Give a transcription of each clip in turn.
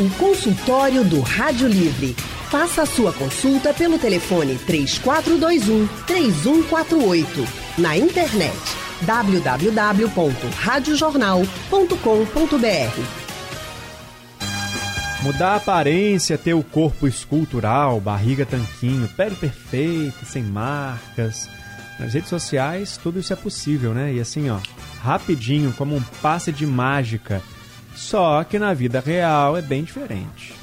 O consultório do Rádio Livre. Faça a sua consulta pelo telefone 3421 3148. Na internet www.radiojornal.com.br. Mudar a aparência, ter o corpo escultural, barriga tanquinho, pele perfeita, sem marcas. Nas redes sociais, tudo isso é possível, né? E assim, ó, rapidinho, como um passe de mágica. Só que na vida real é bem diferente.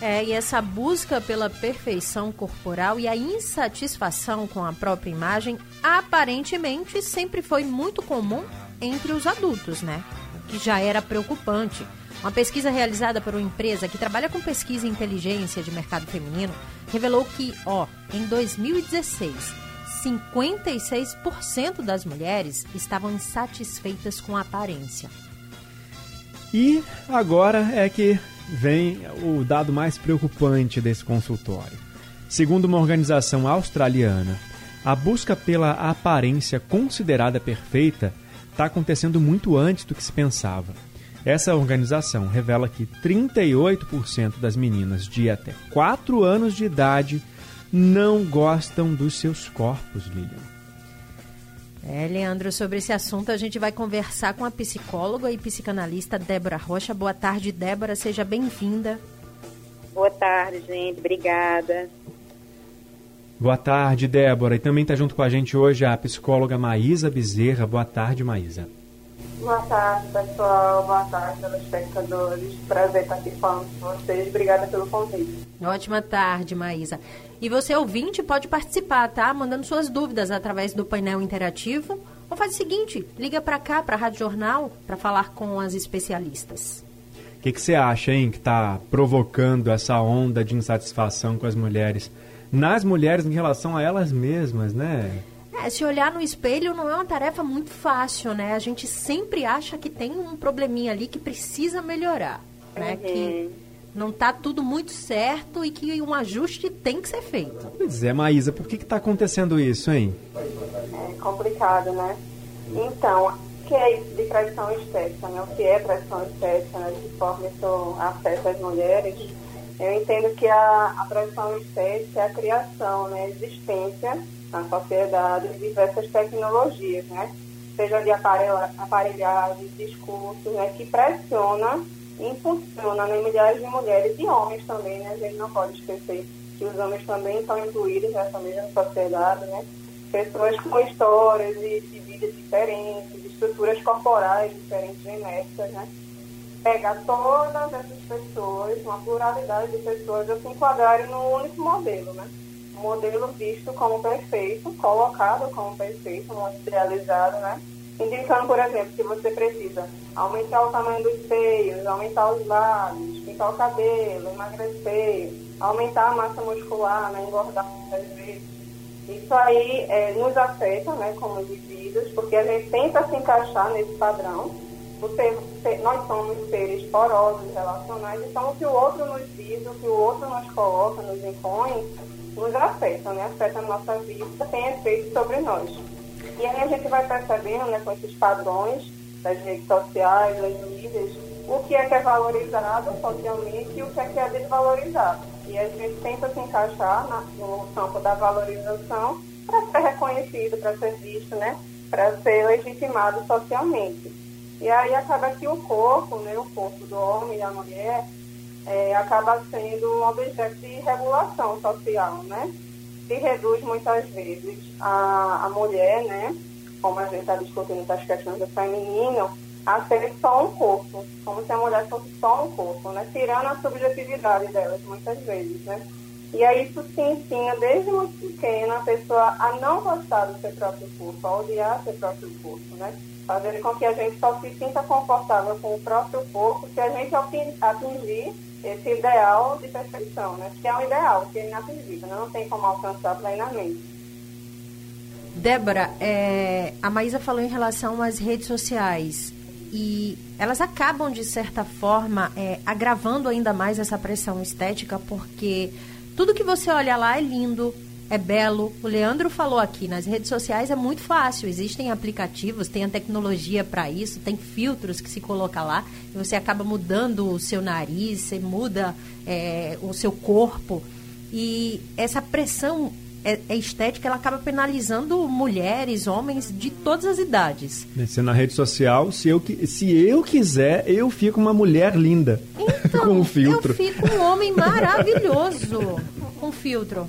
É, e essa busca pela perfeição corporal e a insatisfação com a própria imagem aparentemente sempre foi muito comum entre os adultos, né? O que já era preocupante. Uma pesquisa realizada por uma empresa que trabalha com pesquisa e inteligência de mercado feminino revelou que, ó, em 2016, 56% das mulheres estavam insatisfeitas com a aparência. E agora é que vem o dado mais preocupante desse consultório. Segundo uma organização australiana, a busca pela aparência considerada perfeita está acontecendo muito antes do que se pensava. Essa organização revela que 38% das meninas de até 4 anos de idade não gostam dos seus corpos, Lilian. É, Leandro, sobre esse assunto a gente vai conversar com a psicóloga e psicanalista Débora Rocha. Boa tarde, Débora, seja bem-vinda. Boa tarde, gente, obrigada. Boa tarde, Débora. E também está junto com a gente hoje a psicóloga Maísa Bezerra. Boa tarde, Maísa. Boa tarde, pessoal. Boa tarde, telespectadores. Prazer estar aqui falando com vocês. Obrigada pelo convite. Ótima tarde, Maísa. E você, ouvinte, pode participar, tá? Mandando suas dúvidas através do painel interativo. Ou faz o seguinte, liga para cá, para a Rádio Jornal, para falar com as especialistas. O que, que você acha, hein, que está provocando essa onda de insatisfação com as mulheres? Nas mulheres em relação a elas mesmas, né? É, se olhar no espelho não é uma tarefa muito fácil, né? A gente sempre acha que tem um probleminha ali que precisa melhorar, né? Uhum. Que não está tudo muito certo e que um ajuste tem que ser feito. Pois é, Maísa, por que está acontecendo isso, hein? É complicado, né? Então, o que é isso de pressão estética, né? O que é pressão estética, né? De que forma isso afeta as mulheres? Eu entendo que a, a pressão estética é a criação, né? A existência na sociedade de diversas tecnologias, né? Seja de aparelha, aparelhagem, discursos, né? Que pressiona impulsiona né, milhares de mulheres e homens também, né? A gente não pode esquecer que os homens também estão incluídos nessa mesma sociedade, né? Pessoas com histórias de, de vida diferentes, estruturas corporais diferentes, genéticas, né? Pegar todas essas pessoas, uma pluralidade de pessoas, e se enquadrarem num único modelo, né? Modelo visto como perfeito, colocado como perfeito, um idealizado, né? indicando, por exemplo, que você precisa aumentar o tamanho dos seios, aumentar os lábios, pintar o cabelo, emagrecer, aumentar a massa muscular, né, engordar muitas vezes. Isso aí é, nos afeta, né, como indivíduos, porque a gente tenta se encaixar nesse padrão. Você, nós somos seres porosos, relacionais, então o que o outro nos diz, o que o outro nos coloca, nos impõe, nos afeta, né, afeta a nossa vida, tem efeito sobre nós. E aí a gente vai percebendo, né, com esses padrões das redes sociais, das mídias, o que é que é valorizado socialmente e o que é que é desvalorizado. E a gente tenta se encaixar no campo da valorização para ser reconhecido, para ser visto, né, para ser legitimado socialmente. E aí acaba que o corpo, né, o corpo do homem e da mulher, é, acaba sendo um objeto de regulação social, né? se reduz muitas vezes a, a mulher, né, como a gente está discutindo essas questões do feminino, a ser só um corpo, como se a mulher fosse só um corpo, né, tirando a subjetividade delas muitas vezes, né. E aí isso se ensina desde muito pequena a pessoa a não gostar do seu próprio corpo, a odiar seu próprio corpo, né, fazendo com que a gente só se sinta confortável com o próprio corpo se a gente atingir esse ideal de perfeição, né? Que é um ideal, que é inatingível, né? não tem como alcançar plenamente. Débora, é, a Maísa falou em relação às redes sociais e elas acabam, de certa forma, é, agravando ainda mais essa pressão estética, porque tudo que você olha lá é lindo, é belo. O Leandro falou aqui, nas redes sociais é muito fácil. Existem aplicativos, tem a tecnologia para isso, tem filtros que se coloca lá e você acaba mudando o seu nariz, você muda é, o seu corpo. E essa pressão é, é, estética, ela acaba penalizando mulheres, homens de todas as idades. Se na rede social, se eu, se eu quiser, eu fico uma mulher linda então, com o filtro. Eu fico um homem maravilhoso com filtro.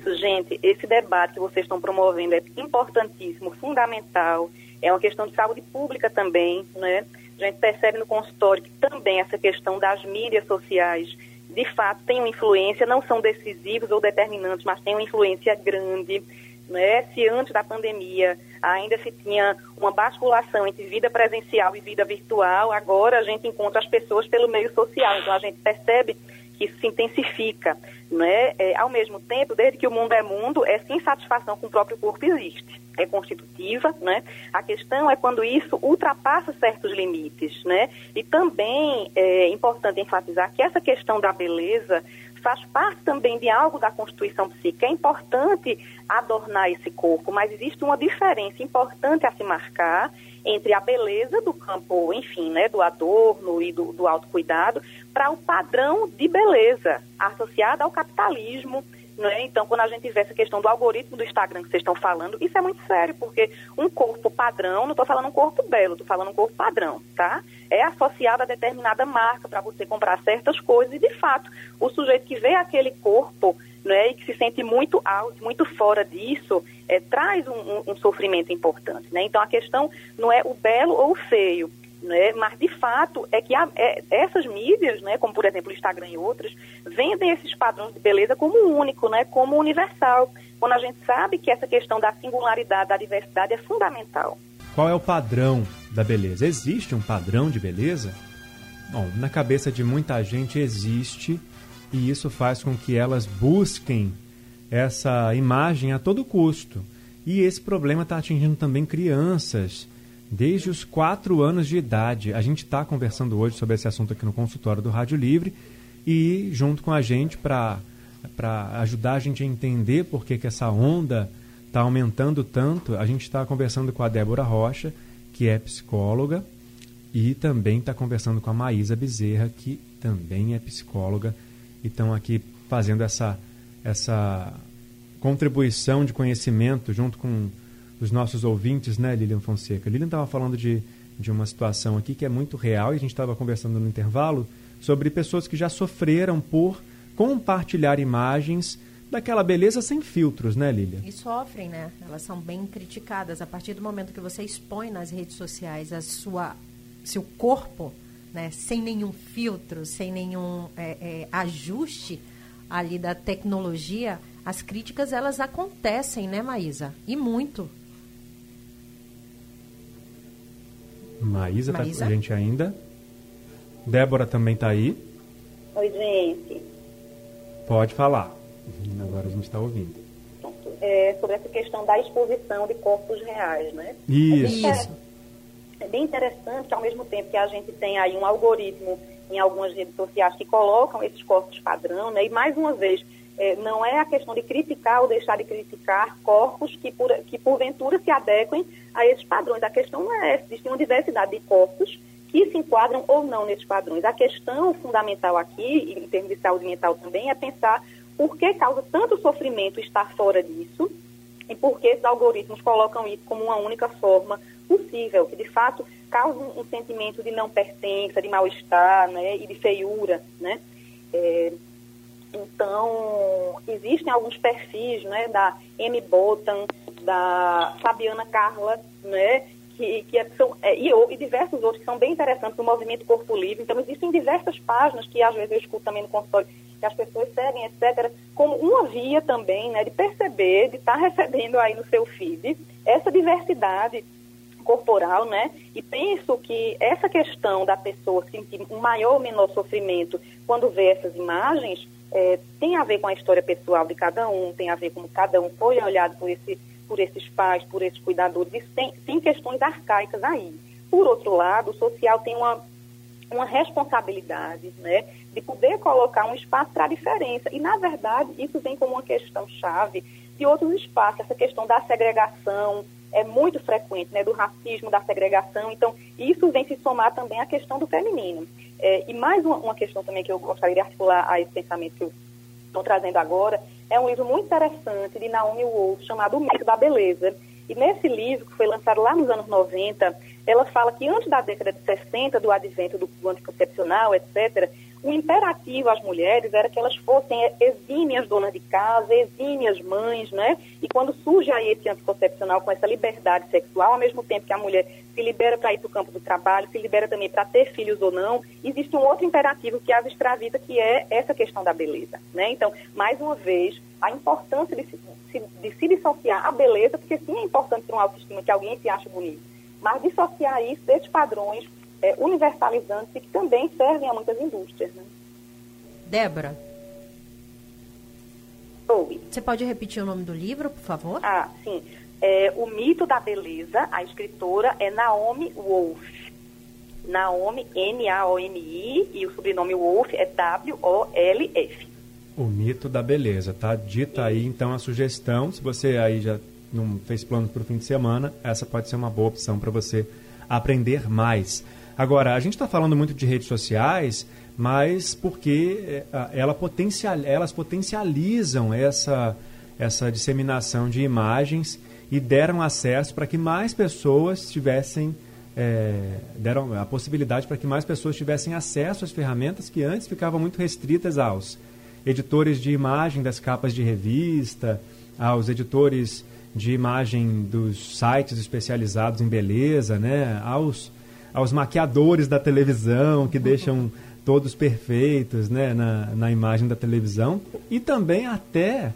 Isso, gente, esse debate que vocês estão promovendo é importantíssimo, fundamental. É uma questão de saúde pública também, né? A gente percebe no consultório que também essa questão das mídias sociais de fato têm uma influência, não são decisivos ou determinantes, mas têm uma influência grande. Né? Se antes da pandemia ainda se tinha uma basculação entre vida presencial e vida virtual, agora a gente encontra as pessoas pelo meio social. Então a gente percebe isso se intensifica. Né? É, ao mesmo tempo, desde que o mundo é mundo, essa insatisfação com o próprio corpo existe. É constitutiva, né? A questão é quando isso ultrapassa certos limites, né? E também é importante enfatizar que essa questão da beleza faz parte também de algo da constituição psíquica. É importante adornar esse corpo, mas existe uma diferença importante a se marcar entre a beleza do campo, enfim, né, do adorno e do, do autocuidado, para o padrão de beleza associado ao capitalismo. Né? Então, quando a gente vê essa questão do algoritmo do Instagram que vocês estão falando, isso é muito sério, porque um corpo padrão, não estou falando um corpo belo, estou falando um corpo padrão, tá? É associado a determinada marca para você comprar certas coisas e, de fato, o sujeito que vê aquele corpo né, e que se sente muito alto, muito fora disso, é, traz um, um, um, sofrimento importante. Né? Então, a questão não é o belo ou o feio, né? mas, de fato, é que a, é, essas mídias, né, como, por exemplo, o Instagram e outras, vendem esses padrões de beleza como único, né, como universal, quando a gente sabe que essa questão da singularidade, da diversidade é fundamental. Qual é o padrão da beleza? Existe um padrão de beleza? Bom, na cabeça de muita gente existe e isso faz com que elas busquem essa imagem a todo custo. E esse problema está atingindo também crianças, desde os 4 anos de idade. A gente está conversando hoje sobre esse assunto aqui no consultório do Rádio Livre e junto com a gente para ajudar a gente a entender por que, que essa onda está aumentando tanto, a gente está conversando com a Débora Rocha, que é psicóloga, e também está conversando com a Maísa Bezerra, que também é psicóloga e estão aqui fazendo essa, essa contribuição de conhecimento junto com os nossos ouvintes, né, Lilian Fonseca? Lilian estava falando de, de uma situação aqui que é muito real e a gente estava conversando no intervalo sobre pessoas que já sofreram por compartilhar imagens daquela beleza sem filtros, né, Lilian? E sofrem, né? Elas são bem criticadas. A partir do momento que você expõe nas redes sociais a sua, seu corpo, né, sem nenhum filtro, sem nenhum é, é, ajuste ali da tecnologia, as críticas elas acontecem, né, Maísa? E muito. Maísa, está com a gente ainda. Débora também está aí. Oi, gente. Pode falar. Agora a gente está ouvindo. É, sobre essa questão da exposição de corpos reais, né? Isso. É, é bem interessante que ao mesmo tempo que a gente tem aí um algoritmo em algumas redes sociais que colocam esses corpos padrão, né? E mais uma vez, é, não é a questão de criticar ou deixar de criticar corpos que, por, que porventura se adequem a esses padrões. A questão não é essa, existe uma diversidade de corpos que se enquadram ou não nesses padrões. A questão fundamental aqui, em termos de saúde mental também, é pensar por que causa tanto sofrimento estar fora disso e por que esses algoritmos colocam isso como uma única forma possível, que de fato causa um, sentimento de não pertença, de mal-estar né, e de feiura. Né? É, então, existem alguns perfis né, da M. Botan, da Fabiana Carla, né, que, que é, são, é, e, e, diversos outros que são bem interessantes do movimento Corpo Livre. Então, existem diversas páginas que às vezes eu escuto também no consultório, que as pessoas seguem, etc., como uma via também né, de perceber, de estar tá recebendo aí no seu feed essa diversidade corporal, né? E penso que essa questão da pessoa sentir um maior ou menor sofrimento quando vê essas imagens é, tem a ver com a história pessoal de cada um, tem a ver com cada um foi olhado por, esse, por esses pais, por esses cuidadores. Isso tem, tem questões arcaicas aí. Por outro lado, o social tem uma, uma responsabilidade, né, de poder colocar um espaço para a diferença. E, na verdade, isso vem como uma questão chave de outros espaços, essa questão da segregação, é muito frequente, né, do racismo, da segregação. Então, isso vem se somar também à questão do feminino. É, e mais uma, uma, questão também que eu gostaria de articular a esse pensamento que eu estou trazendo agora, é um livro muito interessante de Naomi Wolf, chamado O Mito da Beleza. E nesse livro, que foi lançado lá nos anos 90, ela fala que antes da década de 60, do advento do anticoncepcional, etc., o imperativo às mulheres era que elas fossem exímias donas de casa, exímias mães, né? E quando surge aí esse anticoncepcional com essa liberdade sexual, ao mesmo tempo que a mulher se libera para ir para o campo do trabalho, se libera também para ter filhos ou não, existe um outro imperativo que as extravita, que é essa questão da beleza, né? Então, mais uma vez, a importância de se, de se dissociar a beleza, porque sim é importante ter uma autoestima que alguém se acha bonito, mas dissociar isso desses padrões é, universalizantes e que também servem a muitas indústrias. Né? Débora. Oi. Você pode repetir o nome do livro, por favor? Ah, sim. É, o Mito da Beleza, a escritora é Naomi Wolf. Naomi, N-A-O-M-I, e o sobrenome Wolf é W-O-L-F. O Mito da Beleza, tá? Dita aí, então, a sugestão. Se você aí já não fez plano para o fim de semana, essa pode ser uma boa opção para você aprender mais. Agora, a gente está falando muito de redes sociais, mas porque é, ela potencial, elas potencializam essa, essa disseminação de imagens e deram acesso para que mais pessoas tivessem é, deram a possibilidade para que mais pessoas tivessem acesso às ferramentas que antes ficavam muito restritas aos editores de imagem das capas de revista, aos editores de imagem dos sites especializados em beleza, né, aos aos maquiadores da televisão que deixam todos perfeitos né, na, na imagem da televisão e também até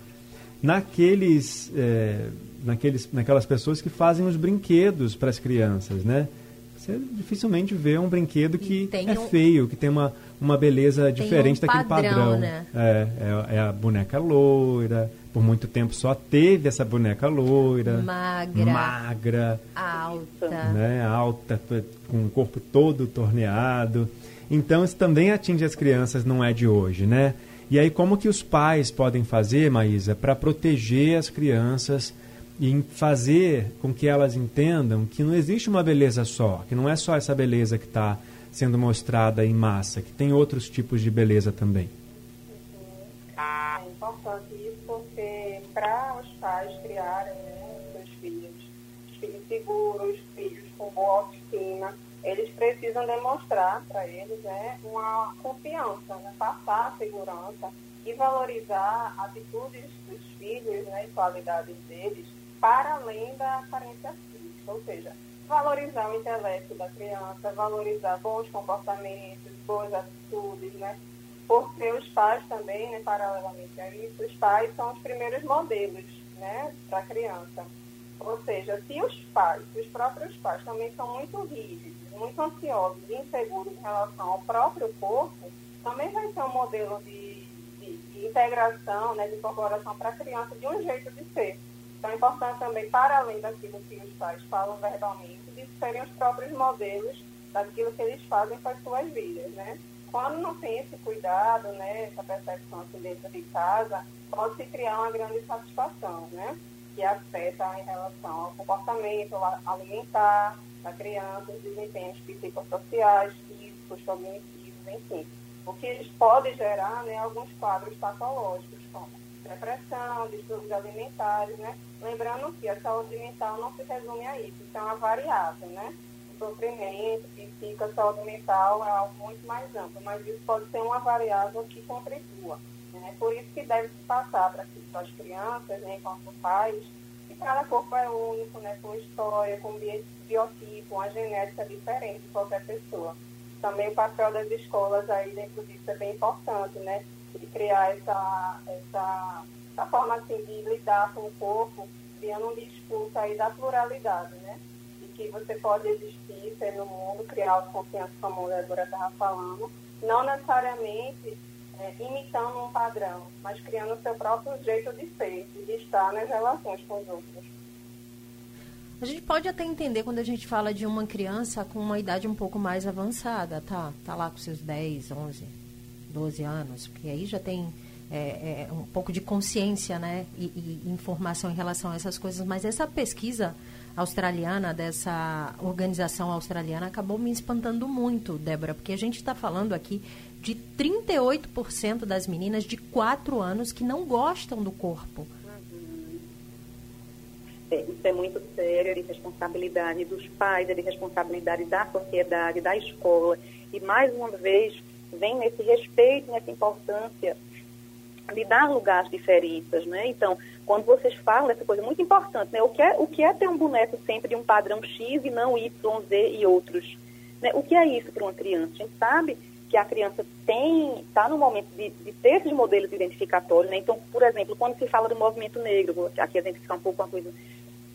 naqueles, é, naqueles, naquelas pessoas que fazem os brinquedos para as crianças, né? Você dificilmente vê um brinquedo que é um... feio, que tem uma, uma beleza diferente um daquele padrão. padrão. Né? É, é, é, a boneca loira. Por muito tempo só teve essa boneca loira. Magra. Magra. Alta. Né, alta, com o corpo todo torneado. Então isso também atinge as crianças, não é de hoje, né? E aí como que os pais podem fazer, Maísa, para proteger as crianças e fazer com que elas entendam que não existe uma beleza só, que não é só essa beleza que está sendo mostrada em massa, que tem outros tipos de beleza também. É importante isso porque para os pais criarem né, seus filhos, filhos seguros, filhos com boa autoestima, eles precisam demonstrar para eles né, uma confiança, né, passar a segurança e valorizar atitudes dos filhos né, e qualidades deles para além da aparência física, ou seja, valorizar o intelecto da criança, valorizar bons comportamentos, boas atitudes, né? Porque os pais também, né, paralelamente a isso, os pais são os primeiros modelos, né, para a criança. Ou seja, se os pais, se os próprios pais também são muito rígidos, muito ansiosos e inseguros em relação ao próprio corpo, também vai ser um modelo de, de, de integração, né, de incorporação para a criança de um jeito de ser. Então é importante também, para além daquilo que os pais falam verbalmente, de serem os próprios modelos daquilo que eles fazem com as suas vidas, né? Quando não tem esse cuidado, né, essa percepção assim dentro de casa, pode se criar uma grande satisfação, né? Que afeta em relação ao comportamento alimentar da criança, os desempenhos psicossociais, físicos, cognitivos, enfim. O que pode gerar né, alguns quadros patológicos, como depressão, distúrbios alimentares, né? Lembrando que a saúde mental não se resume a isso, isso é uma variável, né? O sofrimento, a saúde mental é algo muito mais amplo, mas isso pode ser uma variável que contribua. Né? Por isso que deve se passar para as crianças, né, enquanto pais, que cada corpo é único, né, com história, com biotipo, uma genética diferente de qualquer pessoa. Também o papel das escolas aí dentro disso é bem importante, né? de criar essa, essa, essa forma assim, de lidar com o corpo, criando um discurso aí da pluralidade, né? De que você pode existir, ser no mundo, criar confiança, como a Débora estava falando, não necessariamente é, imitando um padrão, mas criando o seu próprio jeito de ser e de estar nas relações com os outros. A gente pode até entender quando a gente fala de uma criança com uma idade um pouco mais avançada, tá? Tá lá com seus 10, 11, 12 anos, porque aí já tem é, é, um pouco de consciência, né? E, e, informação em relação a essas coisas. Mas essa pesquisa australiana, dessa organização australiana, acabou me espantando muito, Débora, porque a gente está falando aqui de 38% das meninas de 4 anos que não gostam do corpo. É, isso é muito sério, é de responsabilidade dos pais, é de responsabilidade da sociedade, da escola. E, mais uma vez, vem nesse respeito, nessa importância de dar lugar às diferenças, né? Então, quando vocês falam essa coisa muito importante, né? O que é, o que é ter um boneco sempre de um padrão X e não Y, Z e outros? Né? O que é isso para uma criança? A gente sabe que a criança tem, está no momento de, de, ter esses modelos identificatórios, né? Então, por exemplo, quando se fala do movimento negro, aqui a gente fica um pouco uma coisa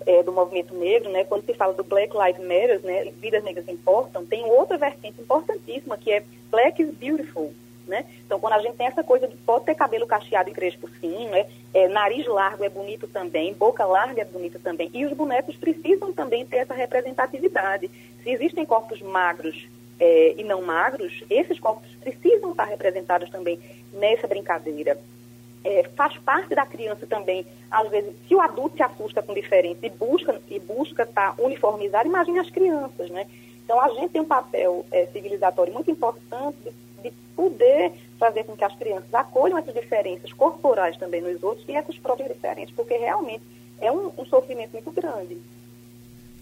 é, do movimento negro, né? Quando se fala do Black Lives Matter, né? Vidas negras importam, tem outra vertente importantíssima que é Black is Beautiful, né? Então, quando a gente tem essa coisa de pode ter cabelo cacheado e crespo sim, né? É, nariz largo é bonito também, boca larga é bonita também. E os bonecos precisam também ter essa representatividade. Se existem corpos magros é, e não magros, esses corpos precisam estar representados também nessa brincadeira. É, faz parte da criança também, às vezes, se o adulto se assusta com diferença e busca e busca estar tá uniformizado, imagine as crianças, né? Então a gente tem um papel é, civilizatório muito importante de, de, poder fazer com que as crianças acolham essas diferenças corporais também nos outros e essas próprias diferenças, porque realmente é um, um sofrimento muito grande.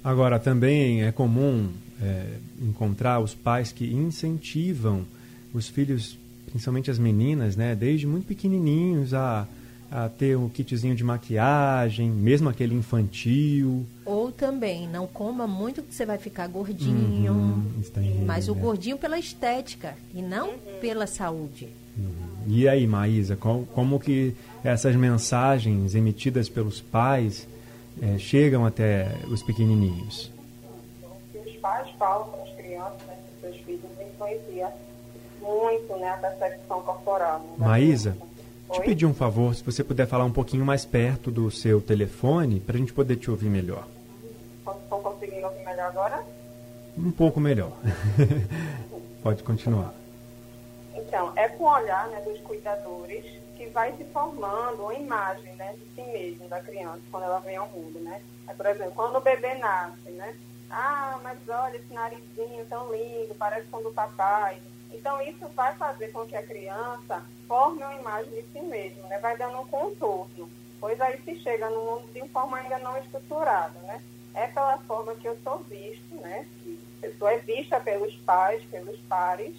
Agora também é comum é, encontrar os pais que incentivam os filhos, principalmente as meninas, né, desde muito pequenininhos a, a ter um kitzinho de maquiagem, mesmo aquele infantil. Ou também, não coma muito que você vai ficar gordinho. Uhum, mas o gordinho pela estética e não uhum. pela saúde. Uhum. E aí, Maísa, como, como que essas mensagens emitidas pelos pais é, chegam até os pequenininhos? pais falam para as crianças, né, para seus filhos, influencia muito né, a percepção corporal. Né, Te pedir um favor, se você puder falar um pouquinho mais perto do seu telefone, para a gente poder te ouvir melhor. Estão conseguindo ouvir melhor agora? Um pouco melhor. Pode continuar. Então, é com o olhar né, dos cuidadores que vai se formando uma imagem né, de si mesmo, da criança, quando ela vem ao mundo. Né? É, por exemplo, quando o bebê nasce, né? Ah, mas olha esse narizinho tão lindo, parece com o do papai. Então, isso vai fazer com que a criança forme uma imagem de si mesma, né? vai dando um contorno. Pois aí se chega no mundo de forma ainda não estruturada, né? É pela forma que eu sou visto, né? Que a pessoa é vista pelos pais, pelos pares,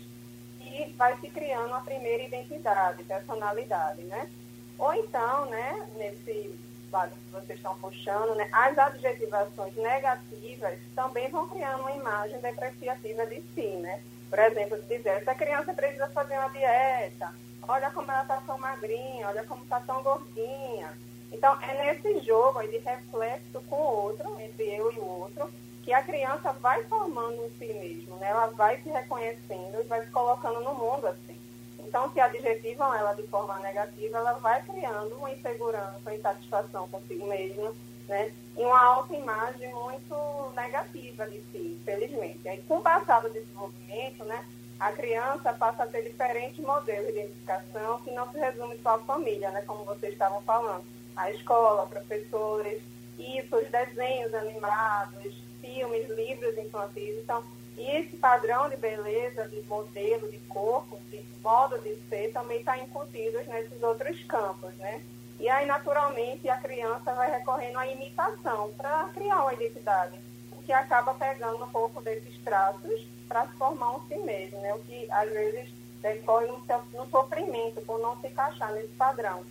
e vai se criando a primeira identidade, personalidade, né? Ou então, né, nesse lado que vocês estão puxando, né, as adjetivações negativas também vão criando uma imagem depreciativa de si, né? Por exemplo, dizer, essa criança precisa fazer uma dieta, olha como ela está tão magrinha, olha como está tão gordinha. Então, é nesse jogo de reflexo com o outro, entre eu e o outro, que a criança vai formando em si mesmo, né? Ela vai se reconhecendo e vai se colocando no mundo assim. Então, se adjetivam ela de forma negativa, ela vai criando uma insegurança, uma insatisfação consigo mesma, né? E uma autoimagem muito negativa de si, infelizmente. Aí, com o passar do desenvolvimento, né? A criança passa a ter diferentes modelos de identificação que não se resume só à família, né? Como vocês estavam falando. A escola, professores, isso, os desenhos animados, filmes, livros infantis. Então, e esse padrão de beleza, de modelo, de corpo, de modo de ser, também está incutido nesses outros campos, né? E aí, naturalmente, a criança vai recorrendo à imitação para criar uma identidade, o que acaba pegando um pouco desses traços para se formar um si mesmo, né? O que, às vezes, decorre no, no sofrimento por não se encaixar nesse padrão.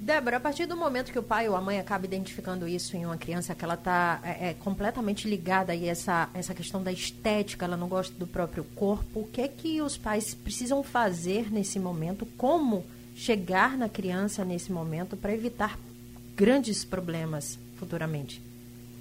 Débora, a partir do momento que o pai ou a mãe acaba identificando isso em uma criança, que ela está é, é, completamente ligada a essa, essa questão da estética, ela não gosta do próprio corpo, o que é que os pais precisam fazer nesse momento? Como chegar na criança nesse momento para evitar grandes problemas futuramente?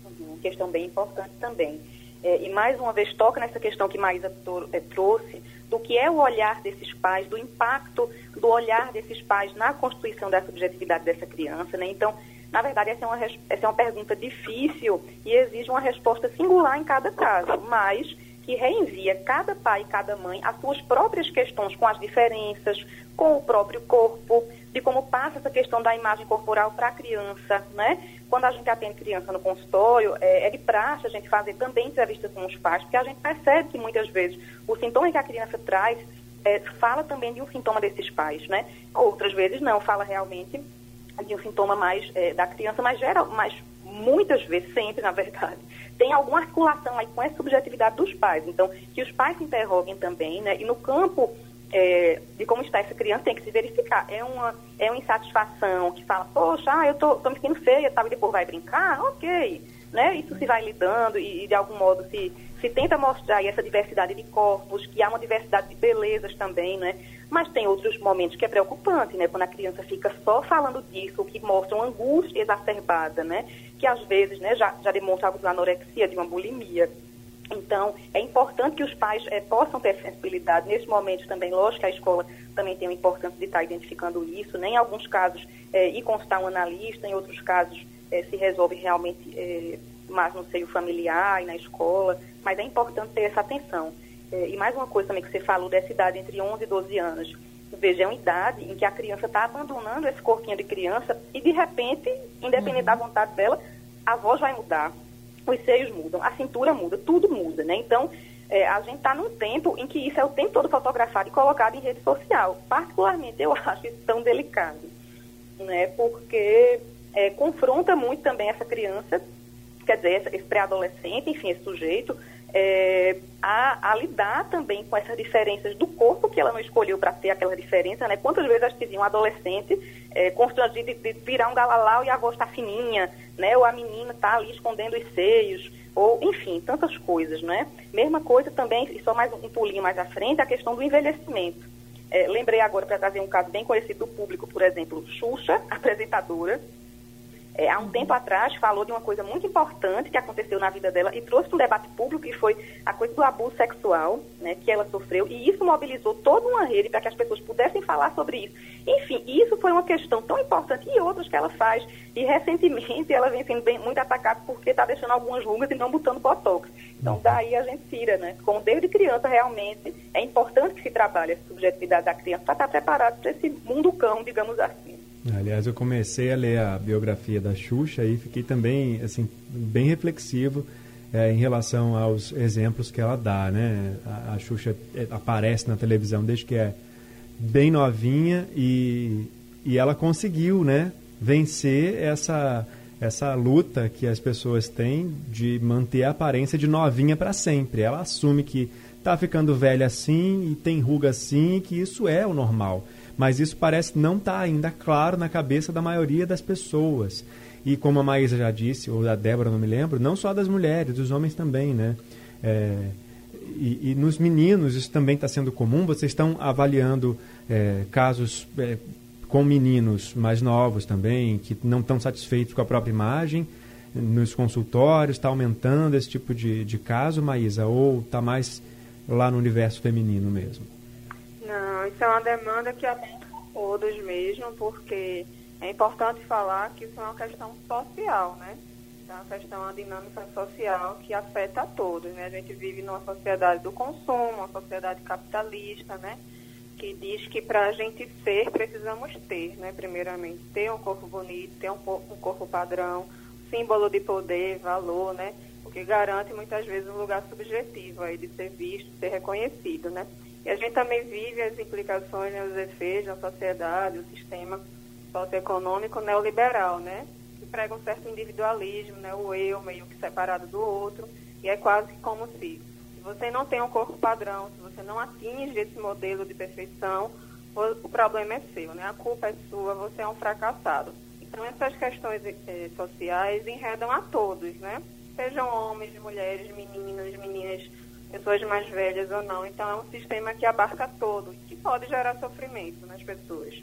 Uhum, questão bem importante também. É, e mais uma vez toca nessa questão que Maísa é, trouxe, do que é o olhar desses pais, do impacto do olhar desses pais na constituição da subjetividade dessa criança, né? Então, Na verdade, essa é, uma, essa é uma pergunta difícil e exige uma resposta singular em cada caso, mas que reenvia cada pai e cada mãe às suas próprias questões com as diferenças, com o próprio corpo, de como passa essa questão da imagem corporal para a criança, né? Quando a gente atende criança no consultório, é, é, de praxe a gente fazer também entrevistas com os pais, porque a gente percebe que muitas vezes o sintoma que a criança traz é, fala também de um sintoma desses pais, né? Outras vezes não, fala realmente de um sintoma mais é, da criança, mas geral, mas muitas vezes, sempre na verdade, tem alguma articulação aí com essa subjetividade dos pais. Então, que os pais se interroguem também, né? E no campo é, de como está essa criança tem que se verificar. É uma, é uma insatisfação que fala, poxa, ah, eu tô, tô me sentindo feia, tal, e depois vai brincar, ok. Né? Isso se vai lidando e, e de algum modo se, se tenta mostrar essa diversidade de corpos, que há uma diversidade de belezas também, né? Mas tem outros momentos que é preocupante, né? Quando a criança fica só falando disso, que mostra uma angústia exacerbada, né? Que às vezes né, já, já demonstra algo uma anorexia, de uma bulimia. Então, é importante que os pais é, possam ter sensibilidade. Nesse momento também, lógico a escola também tem a importância de estar identificando isso. Né? Em alguns casos, é, ir constar um analista, em outros casos, é, se resolve realmente mais no seio familiar e na escola. Mas é importante ter essa atenção. e mais uma coisa também que você falou dessa idade entre 11 e 12 anos. Veja, é uma idade em que a criança está abandonando esse corpinho de criança e, de repente, independente uhum. da vontade dela, a voz vai mudar os seios mudam, a cintura muda, tudo muda, né? Então, é, a gente está num tempo em que isso é o tempo todo fotografado e colocado em rede social. Particularmente, eu acho isso tão delicado, né? Porque é, confronta muito também essa criança, quer dizer, esse pré-adolescente, enfim, esse sujeito, é, a, a, lidar também com essas diferenças do corpo que ela não escolheu para ter aquela diferença, né? Quantas vezes a gente um adolescente é, constrangido de, de virar um galalau e a voz está fininha, né? Ou a menina está ali escondendo os seios, ou enfim, tantas coisas, né? Mesma coisa também, e só mais um pulinho mais à frente, a questão do envelhecimento. É, lembrei agora para trazer um caso bem conhecido do público, por exemplo, Xuxa, apresentadora, é, há um tempo atrás falou de uma coisa muito importante que aconteceu na vida dela e trouxe um debate público que foi a coisa do abuso sexual né, que ela sofreu e isso mobilizou toda uma rede para que as pessoas pudessem falar sobre isso. Enfim, isso foi uma questão tão importante e outras que ela faz e recentemente ela vem sendo bem, muito atacada porque está deixando algumas rugas e não botando botox. Então uhum. daí a gente tira, né? Como desde criança realmente é importante que se trabalhe a subjetividade da criança para estar tá preparado para esse mundo cão, digamos assim. Aliás, eu comecei a ler a biografia da Xuxa e fiquei também assim bem reflexivo é, em relação aos exemplos que ela dá, né? A, a Xuxa é, aparece na televisão desde que é bem novinha e, e ela conseguiu, né? Vencer essa essa luta que as pessoas têm de manter a aparência de novinha para sempre. Ela assume que está ficando velha assim e tem ruga assim que isso é o normal mas isso parece não estar tá ainda claro na cabeça da maioria das pessoas. E como a Maísa já disse, ou a Débora, não me lembro, não só das mulheres, dos homens também, né? É, e, e, nos meninos isso também está sendo comum. Vocês estão avaliando é, casos é, com meninos mais novos também, que não estão satisfeitos com a própria imagem, nos consultórios, está aumentando esse tipo de, de caso, Maísa, ou está mais lá no universo feminino mesmo? Não, isso é uma demanda que atende todos mesmo, porque é importante falar que isso é uma questão social, né? É uma questão, uma dinâmica social que afeta a todos, né? A gente vive numa sociedade do consumo, uma sociedade capitalista, né? Que diz que para a gente ser, precisamos ter, né? Primeiramente, ter um corpo bonito, ter um, um corpo padrão, símbolo de poder, valor, né? O que garante muitas vezes um lugar subjetivo aí de ser visto, ser reconhecido, né? E a gente também vive as implicações, né, os efeitos da sociedade, o sistema socioeconômico neoliberal, né? Que prega um certo individualismo, né? O eu meio que separado do outro. E é quase como se, se você não tem um corpo padrão, se você não atinge esse modelo de perfeição, o, problema é seu, né? A culpa é sua, você é um fracassado. Então, essas questões eh, sociais enredam a todos, né? Sejam homens, mulheres, meninos, meninas pessoas mais velhas ou não. Então é um sistema que abarca todo, que pode gerar sofrimento nas pessoas.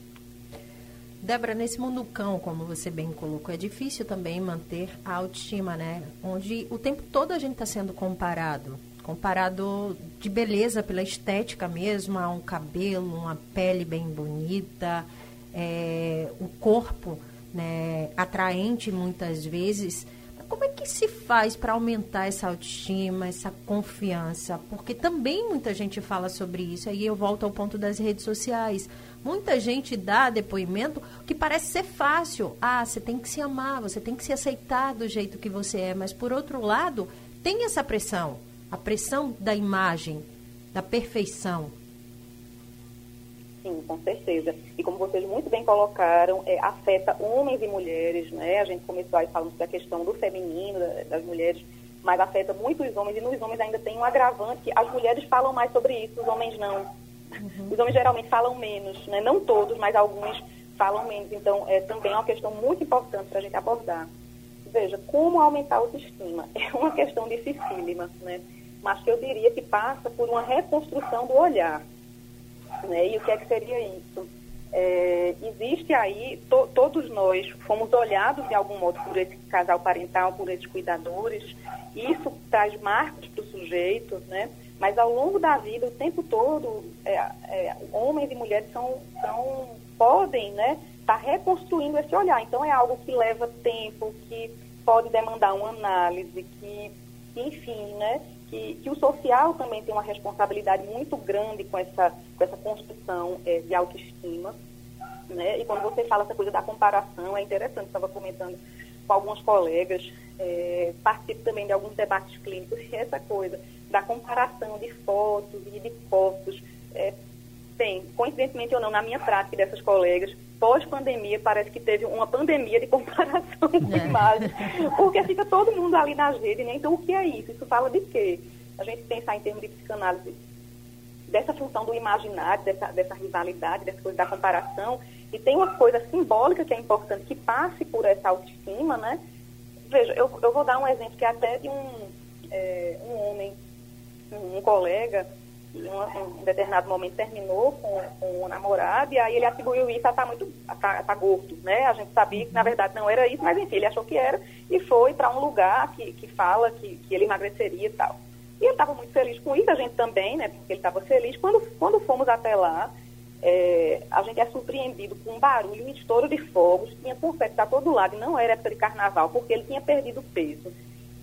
Débora, nesse mundo cão, como você bem colocou, é difícil também manter a autoestima, né? Onde o tempo todo a gente está sendo comparado. Comparado de beleza pela estética mesmo, a um cabelo, uma pele bem bonita, é, o corpo né, atraente muitas vezes. Como é que se faz para aumentar essa autoestima, essa confiança? Porque também muita gente fala sobre isso. Aí eu volto ao ponto das redes sociais. Muita gente dá depoimento que parece ser fácil. Ah, você tem que se amar, você tem que se aceitar do jeito que você é. Mas por outro lado, tem essa pressão, a pressão da imagem, da perfeição. Sim, com certeza. E como vocês muito bem colocaram, é, afeta homens e mulheres, né? A gente começou aí falando da questão do feminino, das mulheres, mas afeta muito os homens, e nos homens ainda tem um agravante que as mulheres falam mais sobre isso, os homens não. Uhum. Os homens geralmente falam menos, né? Não todos, mas alguns falam menos. Então, é também é uma questão muito importante para a gente abordar. Veja, como aumentar a autoestima? É uma questão dificílima, né? Mas que eu diria que passa por uma reconstrução do olhar né? E o que é que seria isso? É, existe aí, to, todos nós fomos olhados de algum modo por esse casal parental, por esses cuidadores, isso traz marcos para o sujeito, né? Mas ao longo da vida, o tempo todo, é, é, homens e mulheres são, são podem, né, estar tá reconstruindo esse olhar. Então é algo que leva tempo, que pode demandar uma análise, que enfim, né, que, que, o social também tem uma responsabilidade muito grande com essa, com essa construção é, de autoestima. Né? E quando você fala essa coisa da comparação, é interessante, estava comentando com alguns colegas, é, participo também de alguns debates clínicos, essa coisa da comparação de fotos e de fotos. É, bem, coincidentemente ou não, na minha prática dessas colegas, pós-pandemia, parece que teve uma pandemia de comparação de é. imagens, porque fica todo mundo ali nas redes, né? Então, o que é isso? Isso fala de quê? A gente pensar em termos de psicanálise, dessa função do imaginário, dessa, dessa rivalidade, dessa coisa da comparação, e tem uma coisa simbólica que é importante, que passe por essa autoestima, né? Veja, eu, eu vou dar um exemplo que é até de um, é, um homem, um, um colega, em um, um, determinado momento terminou com, com o namorado e aí ele atribuiu isso a estar tá muito a tá, tá gordo, né? A gente sabia que na verdade não era isso, mas enfim, ele achou que era e foi para um lugar que, que fala que, que ele emagreceria e tal. E ele estava muito feliz com isso, a gente também, né? Porque ele estava feliz. Quando, quando fomos até lá, é, a gente é surpreendido com um barulho, um estouro de fogos, tinha confete para todo lado, e não era época de carnaval, porque ele tinha perdido peso.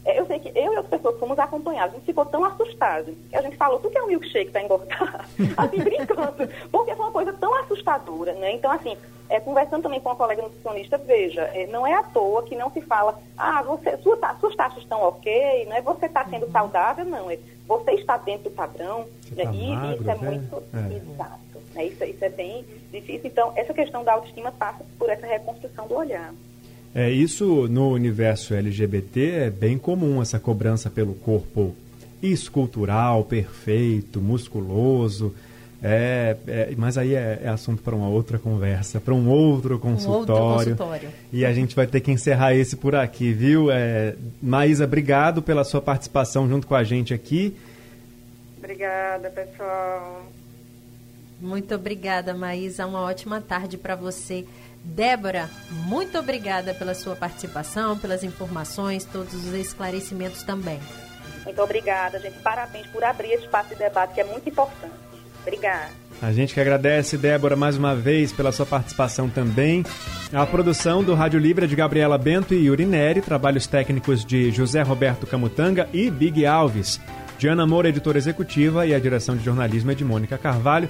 É, eu sei que eu e outras pessoas fomos acompanhados, a gente ficou tão assustado que a gente falou, tu quer um milkshake para engordar? assim, brincando, porque foi uma coisa tão assustadora, né? Então, assim, é, conversando também com uma colega nutricionista, veja, é, não é à toa que não se fala, ah, você, sua, suas taxas estão ok, não é você está sendo uhum. saudável, não, é você está dentro do padrão, né? Tá e magro, isso é né? muito é. exato, né? Isso, isso é bem difícil. Então, essa questão da autoestima passa por essa reconstrução do olhar. É, isso no universo LGBT é bem comum, essa cobrança pelo corpo escultural, perfeito, musculoso. É, é, mas aí é, é assunto para uma outra conversa, para um outro consultório. Um outro consultório. E a gente vai ter que encerrar esse por aqui, viu? É, Maísa, obrigado pela sua participação junto com a gente aqui. Obrigada, pessoal. Muito obrigada, Maísa. Uma ótima tarde para você. Débora, muito obrigada pela sua participação, pelas informações, todos os esclarecimentos também. Muito obrigada, gente. Parabéns por abrir esse espaço de debate, que é muito importante. Obrigada. A gente que agradece, Débora, mais uma vez pela sua participação também. A produção do Rádio Livre é de Gabriela Bento e Yuri Neri, trabalhos técnicos de José Roberto Camutanga e Big Alves. Diana Moura, editora executiva, e a direção de jornalismo é de Mônica Carvalho.